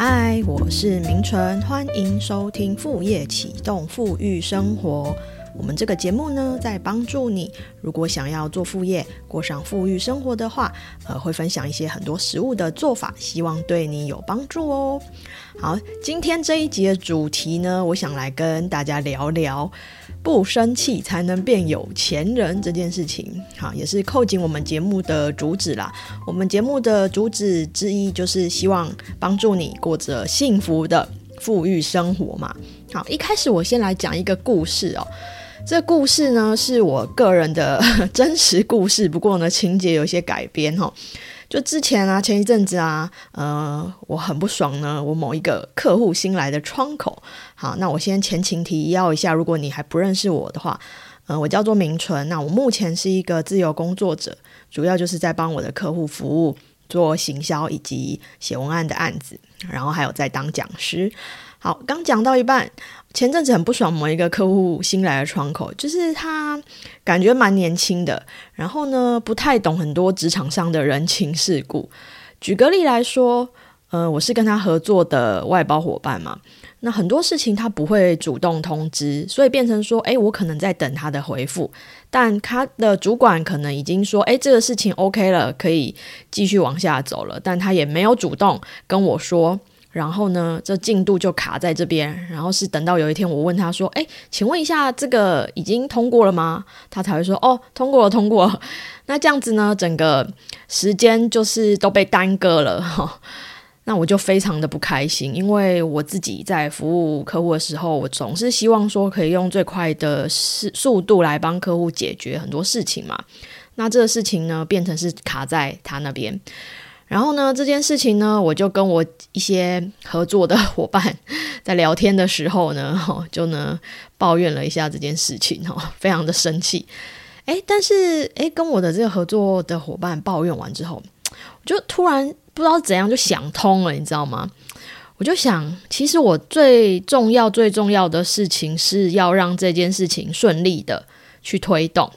嗨，我是明纯，欢迎收听副业启动富裕生活。我们这个节目呢，在帮助你，如果想要做副业，过上富裕生活的话，呃，会分享一些很多食物的做法，希望对你有帮助哦。好，今天这一集的主题呢，我想来跟大家聊聊不生气才能变有钱人这件事情。好，也是扣紧我们节目的主旨啦。我们节目的主旨之一就是希望帮助你过着幸福的富裕生活嘛。好，一开始我先来讲一个故事哦。这故事呢是我个人的 真实故事，不过呢情节有些改编哈。就之前啊，前一阵子啊，呃，我很不爽呢，我某一个客户新来的窗口。好，那我先前情提要一下，如果你还不认识我的话，呃，我叫做明纯，那我目前是一个自由工作者，主要就是在帮我的客户服务，做行销以及写文案的案子，然后还有在当讲师。好，刚讲到一半。前阵子很不爽，某一个客户新来的窗口，就是他感觉蛮年轻的，然后呢不太懂很多职场上的人情世故。举个例来说，呃，我是跟他合作的外包伙伴嘛，那很多事情他不会主动通知，所以变成说，诶，我可能在等他的回复，但他的主管可能已经说，诶，这个事情 OK 了，可以继续往下走了，但他也没有主动跟我说。然后呢，这进度就卡在这边。然后是等到有一天我问他说：“哎，请问一下，这个已经通过了吗？”他才会说：“哦，通过了，通过。”那这样子呢，整个时间就是都被耽搁了。那我就非常的不开心，因为我自己在服务客户的时候，我总是希望说可以用最快的速速度来帮客户解决很多事情嘛。那这个事情呢，变成是卡在他那边。然后呢，这件事情呢，我就跟我一些合作的伙伴在聊天的时候呢，哈，就呢抱怨了一下这件事情，哈，非常的生气。诶，但是诶，跟我的这个合作的伙伴抱怨完之后，我就突然不知道怎样就想通了，你知道吗？我就想，其实我最重要、最重要的事情是要让这件事情顺利的去推动。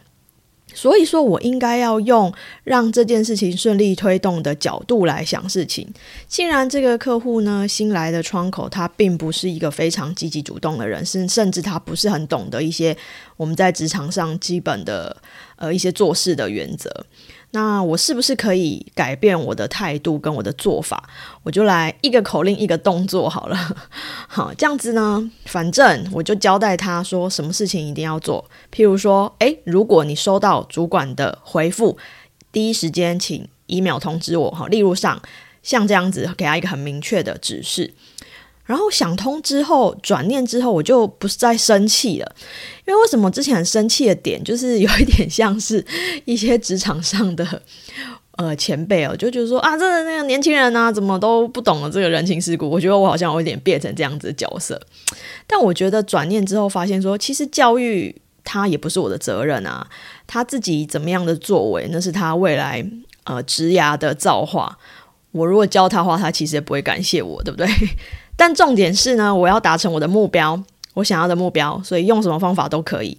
所以说我应该要用让这件事情顺利推动的角度来想事情。既然这个客户呢新来的窗口，他并不是一个非常积极主动的人，甚甚至他不是很懂得一些我们在职场上基本的呃一些做事的原则。那我是不是可以改变我的态度跟我的做法？我就来一个口令一个动作好了。好，这样子呢，反正我就交代他说什么事情一定要做。譬如说，诶，如果你收到主管的回复，第一时间请 email 通知我哈。例如上像这样子，给他一个很明确的指示。然后想通之后，转念之后，我就不是再生气了。因为为什么之前很生气的点，就是有一点像是一些职场上的 呃前辈哦，就觉得说啊，这那个年轻人啊，怎么都不懂了这个人情世故。我觉得我好像有点变成这样子的角色。但我觉得转念之后，发现说，其实教育他也不是我的责任啊。他自己怎么样的作为，那是他未来呃职涯的造化。我如果教他话，他其实也不会感谢我，对不对？但重点是呢，我要达成我的目标，我想要的目标，所以用什么方法都可以。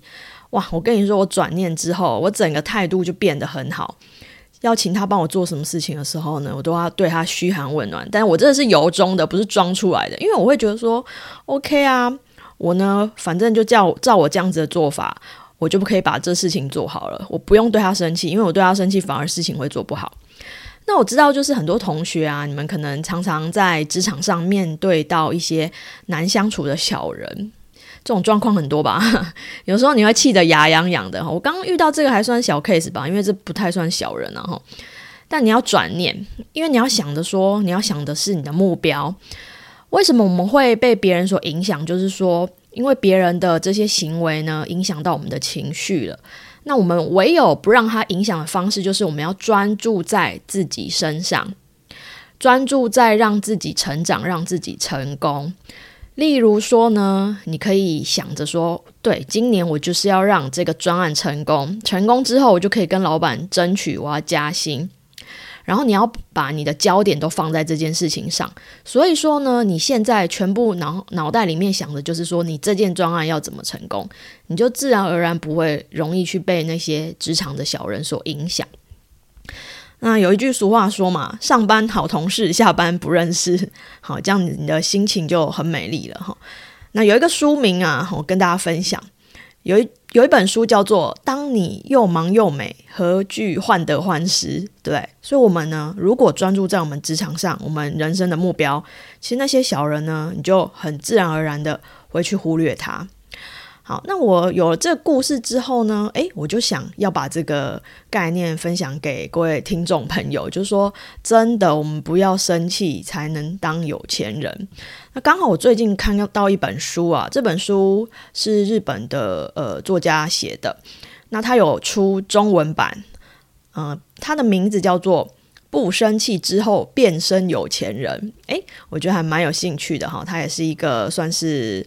哇，我跟你说，我转念之后，我整个态度就变得很好。要请他帮我做什么事情的时候呢，我都要对他嘘寒问暖。但我真的是由衷的，不是装出来的，因为我会觉得说，OK 啊，我呢，反正就叫照我这样子的做法，我就不可以把这事情做好了。我不用对他生气，因为我对他生气，反而事情会做不好。那我知道，就是很多同学啊，你们可能常常在职场上面对到一些难相处的小人，这种状况很多吧？有时候你会气得牙痒痒的。我刚刚遇到这个还算小 case 吧，因为这不太算小人啊。哈，但你要转念，因为你要想的说，你要想的是你的目标。为什么我们会被别人所影响？就是说，因为别人的这些行为呢，影响到我们的情绪了。那我们唯有不让它影响的方式，就是我们要专注在自己身上，专注在让自己成长，让自己成功。例如说呢，你可以想着说，对，今年我就是要让这个专案成功，成功之后我就可以跟老板争取我要加薪。然后你要把你的焦点都放在这件事情上，所以说呢，你现在全部脑脑袋里面想的就是说，你这件专案要怎么成功，你就自然而然不会容易去被那些职场的小人所影响。那有一句俗话说嘛，上班好同事，下班不认识。好，这样你的心情就很美丽了哈。那有一个书名啊，我跟大家分享，有一有一本书叫做《当你又忙又美，何惧患得患失》。对，所以，我们呢，如果专注在我们职场上，我们人生的目标，其实那些小人呢，你就很自然而然的会去忽略他。好，那我有了这个故事之后呢，诶，我就想要把这个概念分享给各位听众朋友，就是说，真的，我们不要生气才能当有钱人。那刚好我最近看到一本书啊，这本书是日本的呃作家写的，那他有出中文版，嗯，他的名字叫做《不生气之后变身有钱人》。诶，我觉得还蛮有兴趣的哈，他也是一个算是。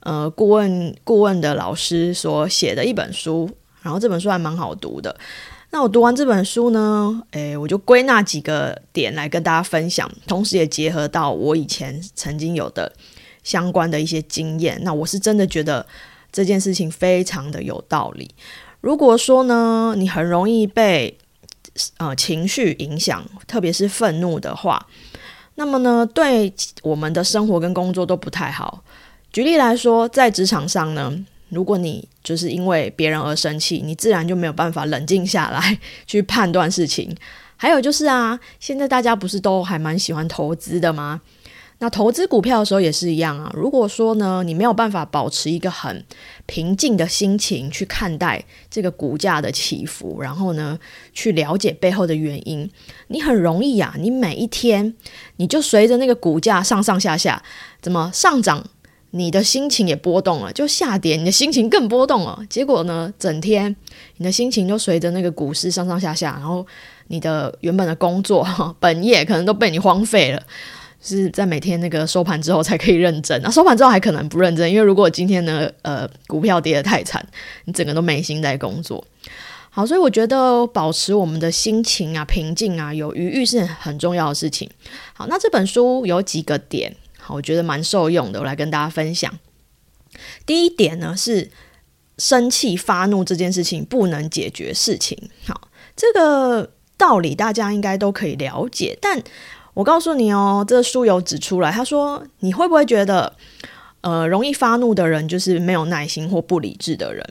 呃，顾问顾问的老师所写的一本书，然后这本书还蛮好读的。那我读完这本书呢，诶，我就归纳几个点来跟大家分享，同时也结合到我以前曾经有的相关的一些经验。那我是真的觉得这件事情非常的有道理。如果说呢，你很容易被呃情绪影响，特别是愤怒的话，那么呢，对我们的生活跟工作都不太好。举例来说，在职场上呢，如果你就是因为别人而生气，你自然就没有办法冷静下来去判断事情。还有就是啊，现在大家不是都还蛮喜欢投资的吗？那投资股票的时候也是一样啊。如果说呢，你没有办法保持一个很平静的心情去看待这个股价的起伏，然后呢，去了解背后的原因，你很容易啊，你每一天你就随着那个股价上上下下，怎么上涨？你的心情也波动了，就下跌，你的心情更波动了。结果呢，整天你的心情就随着那个股市上上下下，然后你的原本的工作 本业可能都被你荒废了，是在每天那个收盘之后才可以认真。那收盘之后还可能不认真，因为如果今天呢，呃，股票跌得太惨，你整个都没心在工作。好，所以我觉得保持我们的心情啊平静啊有余裕是很重要的事情。好，那这本书有几个点。我觉得蛮受用的，我来跟大家分享。第一点呢是生气发怒这件事情不能解决事情。好，这个道理大家应该都可以了解。但我告诉你哦，这书有指出来，他说你会不会觉得，呃，容易发怒的人就是没有耐心或不理智的人？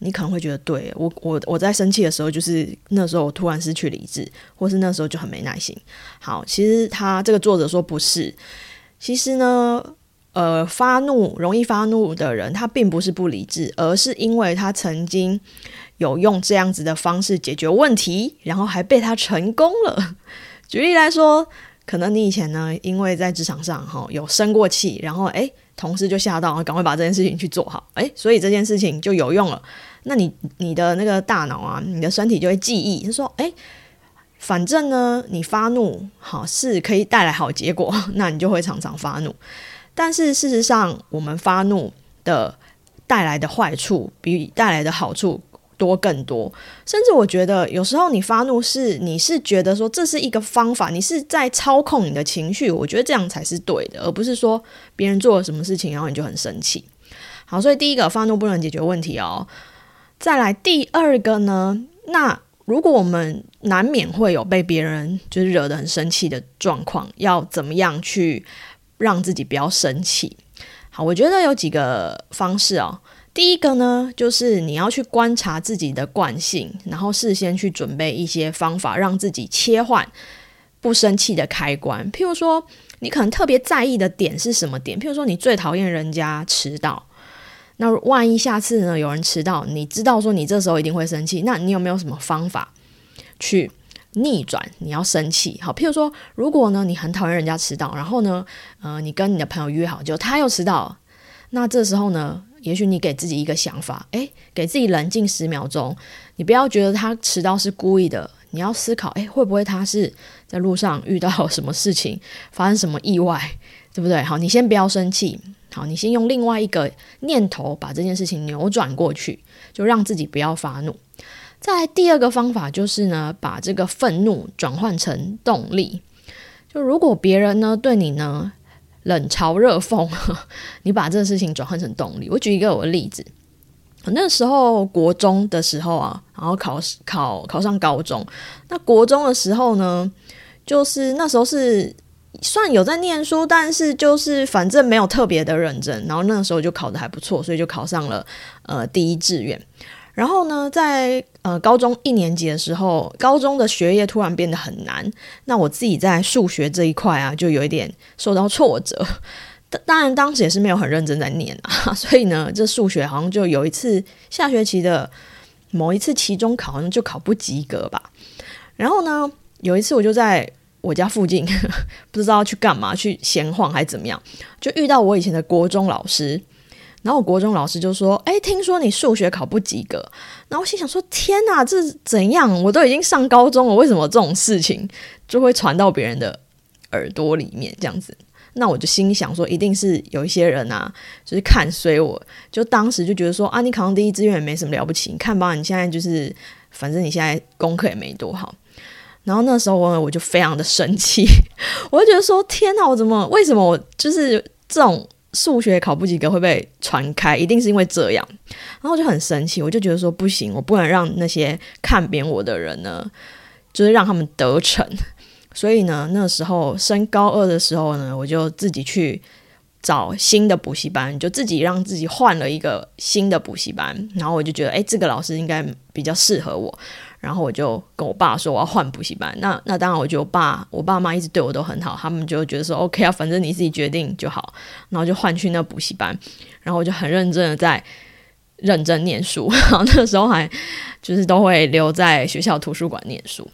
你可能会觉得，对我我我在生气的时候，就是那时候我突然失去理智，或是那时候就很没耐心。好，其实他这个作者说不是。其实呢，呃，发怒容易发怒的人，他并不是不理智，而是因为他曾经有用这样子的方式解决问题，然后还被他成功了。举例来说，可能你以前呢，因为在职场上哈有生过气，然后诶，同事就吓到，赶快把这件事情去做好，诶，所以这件事情就有用了。那你你的那个大脑啊，你的身体就会记忆，他说，诶。反正呢，你发怒好是可以带来好结果，那你就会常常发怒。但是事实上，我们发怒的带来的坏处比带来的好处多更多。甚至我觉得，有时候你发怒是你是觉得说这是一个方法，你是在操控你的情绪。我觉得这样才是对的，而不是说别人做了什么事情，然后你就很生气。好，所以第一个发怒不能解决问题哦。再来第二个呢，那。如果我们难免会有被别人就是惹得很生气的状况，要怎么样去让自己不要生气？好，我觉得有几个方式哦。第一个呢，就是你要去观察自己的惯性，然后事先去准备一些方法，让自己切换不生气的开关。譬如说，你可能特别在意的点是什么点？譬如说，你最讨厌人家迟到。那万一下次呢？有人迟到，你知道说你这时候一定会生气，那你有没有什么方法去逆转你要生气？好，譬如说，如果呢你很讨厌人家迟到，然后呢，呃，你跟你的朋友约好，就他又迟到，那这时候呢，也许你给自己一个想法，诶，给自己冷静十秒钟，你不要觉得他迟到是故意的，你要思考，诶，会不会他是在路上遇到什么事情，发生什么意外，对不对？好，你先不要生气。好，你先用另外一个念头把这件事情扭转过去，就让自己不要发怒。再第二个方法就是呢，把这个愤怒转换成动力。就如果别人呢对你呢冷嘲热讽，你把这个事情转换成动力。我举一个我的例子，那时候国中的时候啊，然后考考考上高中。那国中的时候呢，就是那时候是算有在念书，但是就是反正没有特别的认真。然后那个时候就考的还不错，所以就考上了呃第一志愿。然后呢，在呃高中一年级的时候，高中的学业突然变得很难。那我自己在数学这一块啊，就有一点受到挫折。当然，当时也是没有很认真在念啊，所以呢，这数学好像就有一次下学期的某一次期中考，好像就考不及格吧。然后呢，有一次我就在我家附近，不知道去干嘛，去闲晃还是怎么样，就遇到我以前的国中老师。然后我国中老师就说：“哎，听说你数学考不及格。”然后心想说：“天哪，这怎样？我都已经上高中了，为什么这种事情就会传到别人的耳朵里面？这样子？”那我就心想说，一定是有一些人啊，就是看衰我，就当时就觉得说啊，你考上第一志愿也没什么了不起，你看吧，你现在就是，反正你现在功课也没多好。然后那时候我我就非常的生气，我就觉得说，天哪，我怎么为什么我就是这种数学考不及格会被传开，一定是因为这样。然后我就很生气，我就觉得说，不行，我不能让那些看扁我的人呢，就是让他们得逞。所以呢，那时候升高二的时候呢，我就自己去找新的补习班，就自己让自己换了一个新的补习班。然后我就觉得，哎，这个老师应该比较适合我。然后我就跟我爸说我要换补习班。那那当然，我就爸我爸妈一直对我都很好，他们就觉得说 OK 啊，反正你自己决定就好。然后就换去那补习班。然后我就很认真的在认真念书。然后那时候还就是都会留在学校图书馆念书。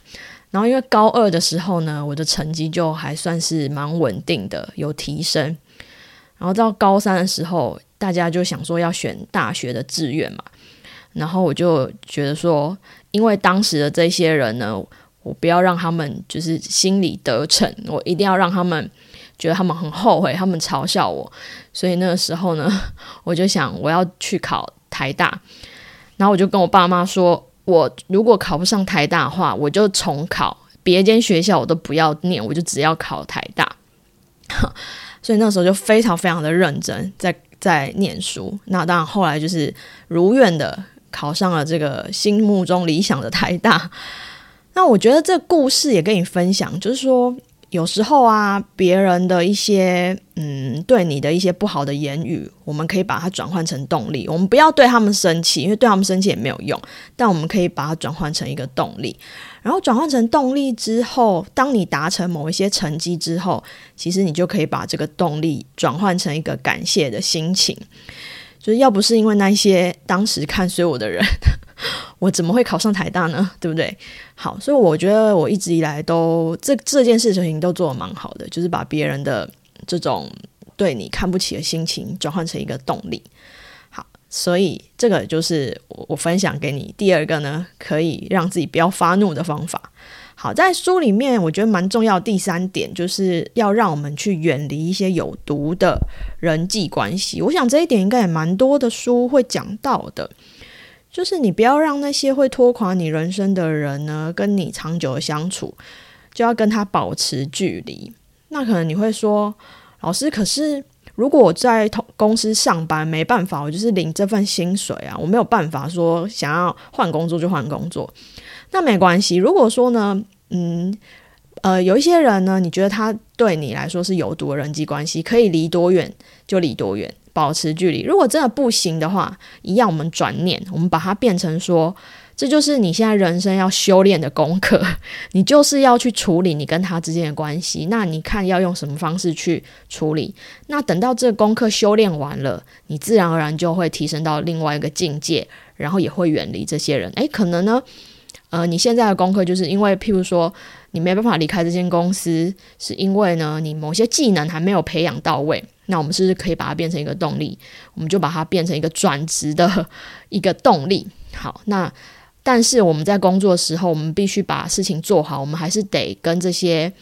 然后因为高二的时候呢，我的成绩就还算是蛮稳定的，有提升。然后到高三的时候，大家就想说要选大学的志愿嘛。然后我就觉得说，因为当时的这些人呢，我不要让他们就是心里得逞，我一定要让他们觉得他们很后悔，他们嘲笑我。所以那个时候呢，我就想我要去考台大。然后我就跟我爸妈说。我如果考不上台大的话，我就重考别间学校，我都不要念，我就只要考台大。所以那时候就非常非常的认真，在在念书。那当然后来就是如愿的考上了这个心目中理想的台大。那我觉得这故事也跟你分享，就是说。有时候啊，别人的一些嗯，对你的一些不好的言语，我们可以把它转换成动力。我们不要对他们生气，因为对他们生气也没有用。但我们可以把它转换成一个动力。然后转换成动力之后，当你达成某一些成绩之后，其实你就可以把这个动力转换成一个感谢的心情。就是要不是因为那些当时看衰我的人。我怎么会考上台大呢？对不对？好，所以我觉得我一直以来都这这件事情都做的蛮好的，就是把别人的这种对你看不起的心情转换成一个动力。好，所以这个就是我分享给你第二个呢，可以让自己不要发怒的方法。好，在书里面我觉得蛮重要。第三点就是要让我们去远离一些有毒的人际关系。我想这一点应该也蛮多的书会讲到的。就是你不要让那些会拖垮你人生的人呢，跟你长久的相处，就要跟他保持距离。那可能你会说，老师，可是如果我在同公司上班，没办法，我就是领这份薪水啊，我没有办法说想要换工作就换工作。那没关系，如果说呢，嗯，呃，有一些人呢，你觉得他对你来说是有毒的人际关系，可以离多远就离多远。保持距离。如果真的不行的话，一样我们转念，我们把它变成说，这就是你现在人生要修炼的功课。你就是要去处理你跟他之间的关系。那你看要用什么方式去处理？那等到这个功课修炼完了，你自然而然就会提升到另外一个境界，然后也会远离这些人。诶，可能呢，呃，你现在的功课就是因为，譬如说，你没办法离开这间公司，是因为呢，你某些技能还没有培养到位。那我们是不是可以把它变成一个动力？我们就把它变成一个转职的一个动力。好，那但是我们在工作的时候，我们必须把事情做好。我们还是得跟这些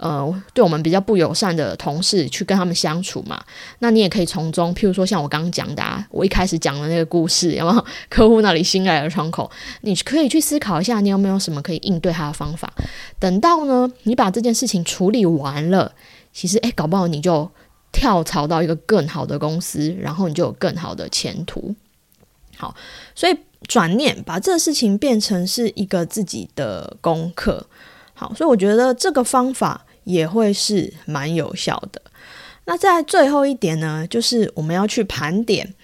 呃对我们比较不友善的同事去跟他们相处嘛。那你也可以从中，譬如说像我刚刚讲的，啊，我一开始讲的那个故事，有没有客户那里新来的窗口？你可以去思考一下，你有没有什么可以应对他的方法？等到呢，你把这件事情处理完了，其实诶，搞不好你就。跳槽到一个更好的公司，然后你就有更好的前途。好，所以转念把这个事情变成是一个自己的功课。好，所以我觉得这个方法也会是蛮有效的。那在最后一点呢，就是我们要去盘点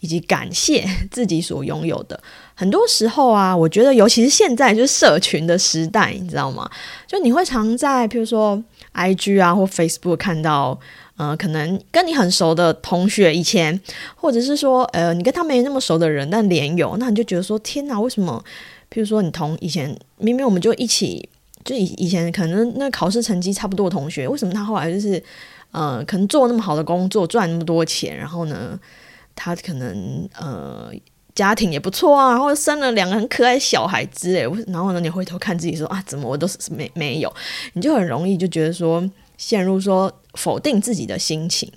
以及感谢 自己所拥有的。很多时候啊，我觉得尤其是现在就是社群的时代，你知道吗？就你会常在譬如说 IG 啊或 Facebook 看到。呃，可能跟你很熟的同学以前，或者是说，呃，你跟他没那么熟的人，但连友，那你就觉得说，天哪，为什么？譬如说，你同以前明明我们就一起，就以以前可能那考试成绩差不多的同学，为什么他后来就是，呃，可能做那么好的工作，赚那么多钱，然后呢，他可能呃家庭也不错啊，然后生了两个很可爱小孩子，诶，然后呢，你回头看自己说啊，怎么我都是没没有，你就很容易就觉得说。陷入说否定自己的心情，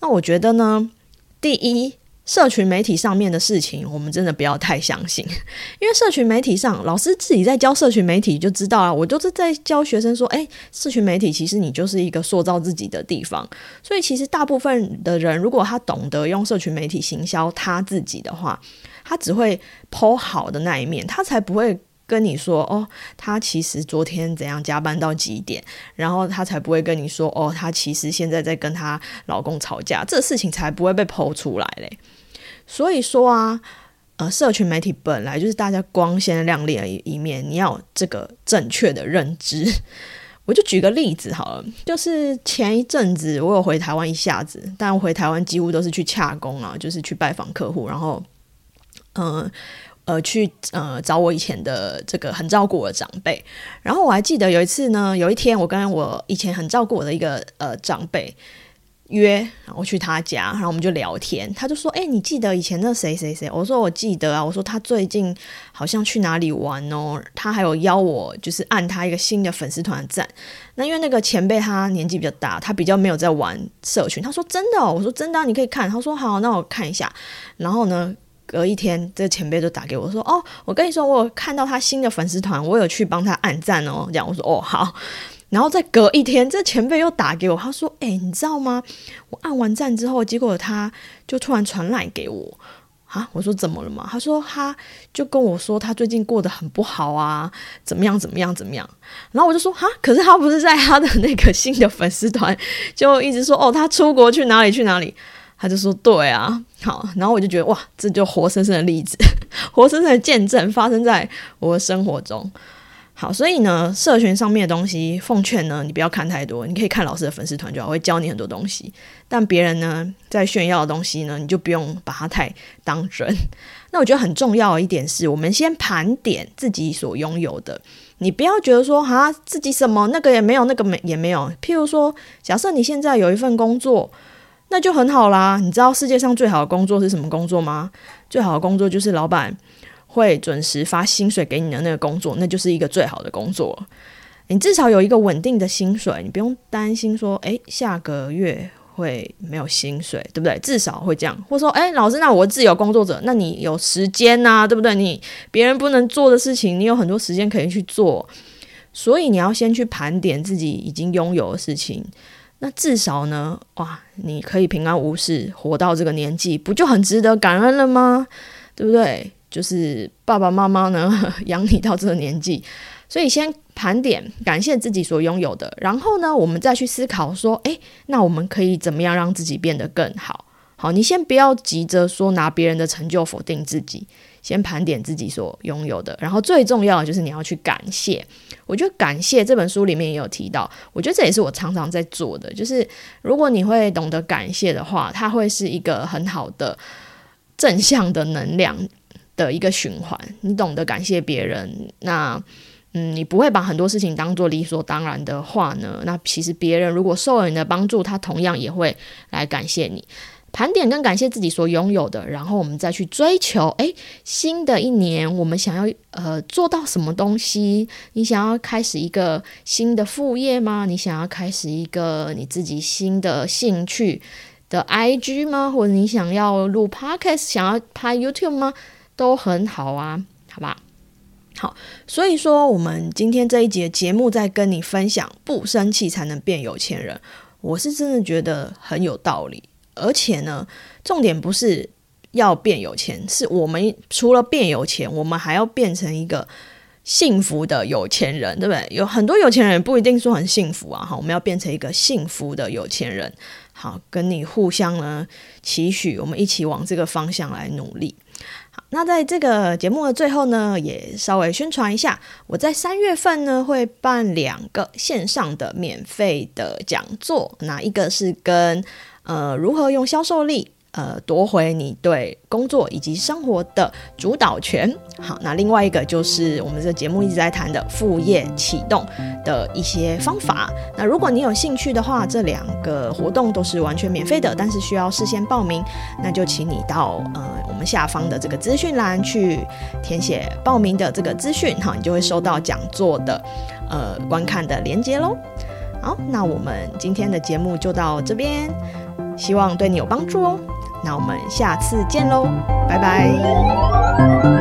那我觉得呢，第一，社群媒体上面的事情，我们真的不要太相信，因为社群媒体上，老师自己在教社群媒体就知道啊，我就是在教学生说，诶，社群媒体其实你就是一个塑造自己的地方，所以其实大部分的人，如果他懂得用社群媒体行销他自己的话，他只会剖好的那一面，他才不会。跟你说哦，她其实昨天怎样加班到几点，然后她才不会跟你说哦，她其实现在在跟她老公吵架，这事情才不会被剖出来嘞。所以说啊，呃，社群媒体本来就是大家光鲜亮丽的一一面，你要这个正确的认知。我就举个例子好了，就是前一阵子我有回台湾一下子，但回台湾几乎都是去洽工啊，就是去拜访客户，然后嗯。呃去呃找我以前的这个很照顾我的长辈，然后我还记得有一次呢，有一天我跟我以前很照顾我的一个呃长辈约，然后去他家，然后我们就聊天，他就说：“哎，你记得以前那谁谁谁？”我说：“我记得啊。”我说：“他最近好像去哪里玩哦？他还有邀我，就是按他一个新的粉丝团赞。那因为那个前辈他年纪比较大，他比较没有在玩社群。他说：“真的？”我说：“真的，你可以看。”他说：“好，那我看一下。”然后呢？隔一天，这前辈就打给我，说：“哦，我跟你说，我有看到他新的粉丝团，我有去帮他按赞哦。”这样我说：“哦，好。”然后再隔一天，这前辈又打给我，他说：“哎，你知道吗？我按完赞之后，结果他就突然传来给我啊。”我说：“怎么了嘛？”他说：“他就跟我说，他最近过得很不好啊，怎么样，怎么样，怎么样。”然后我就说：“哈，可是他不是在他的那个新的粉丝团，就一直说哦，他出国去哪里去哪里。”他就说：“对啊，好。”然后我就觉得哇，这就活生生的例子，活生生的见证发生在我的生活中。好，所以呢，社群上面的东西，奉劝呢，你不要看太多，你可以看老师的粉丝团就好，会教你很多东西。但别人呢在炫耀的东西呢，你就不用把它太当真。那我觉得很重要的一点是，我们先盘点自己所拥有的，你不要觉得说哈，自己什么那个也没有，那个没也没有。譬如说，假设你现在有一份工作。那就很好啦。你知道世界上最好的工作是什么工作吗？最好的工作就是老板会准时发薪水给你的那个工作，那就是一个最好的工作。你至少有一个稳定的薪水，你不用担心说，诶，下个月会没有薪水，对不对？至少会这样。或说，诶，老师，那我自由工作者，那你有时间呐，对不对？你别人不能做的事情，你有很多时间可以去做。所以你要先去盘点自己已经拥有的事情。那至少呢，哇，你可以平安无事活到这个年纪，不就很值得感恩了吗？对不对？就是爸爸妈妈呢 养你到这个年纪，所以先盘点感谢自己所拥有的，然后呢，我们再去思考说，诶，那我们可以怎么样让自己变得更好？好，你先不要急着说拿别人的成就否定自己。先盘点自己所拥有的，然后最重要的就是你要去感谢。我觉得感谢这本书里面也有提到，我觉得这也是我常常在做的。就是如果你会懂得感谢的话，它会是一个很好的正向的能量的一个循环。你懂得感谢别人，那嗯，你不会把很多事情当做理所当然的话呢，那其实别人如果受了你的帮助，他同样也会来感谢你。盘点跟感谢自己所拥有的，然后我们再去追求。诶，新的一年我们想要呃做到什么东西？你想要开始一个新的副业吗？你想要开始一个你自己新的兴趣的 IG 吗？或者你想要录 Podcast，想要拍 YouTube 吗？都很好啊，好吧？好，所以说我们今天这一节节目在跟你分享，不生气才能变有钱人。我是真的觉得很有道理。而且呢，重点不是要变有钱，是我们除了变有钱，我们还要变成一个幸福的有钱人，对不对？有很多有钱人不一定说很幸福啊，哈，我们要变成一个幸福的有钱人。好，跟你互相呢期许，我们一起往这个方向来努力。好，那在这个节目的最后呢，也稍微宣传一下，我在三月份呢会办两个线上的免费的讲座，那一个是跟呃如何用销售力。呃，夺回你对工作以及生活的主导权。好，那另外一个就是我们这节目一直在谈的副业启动的一些方法。那如果你有兴趣的话，这两个活动都是完全免费的，但是需要事先报名。那就请你到呃我们下方的这个资讯栏去填写报名的这个资讯，哈，你就会收到讲座的呃观看的连接喽。好，那我们今天的节目就到这边，希望对你有帮助哦。那我们下次见喽，拜拜。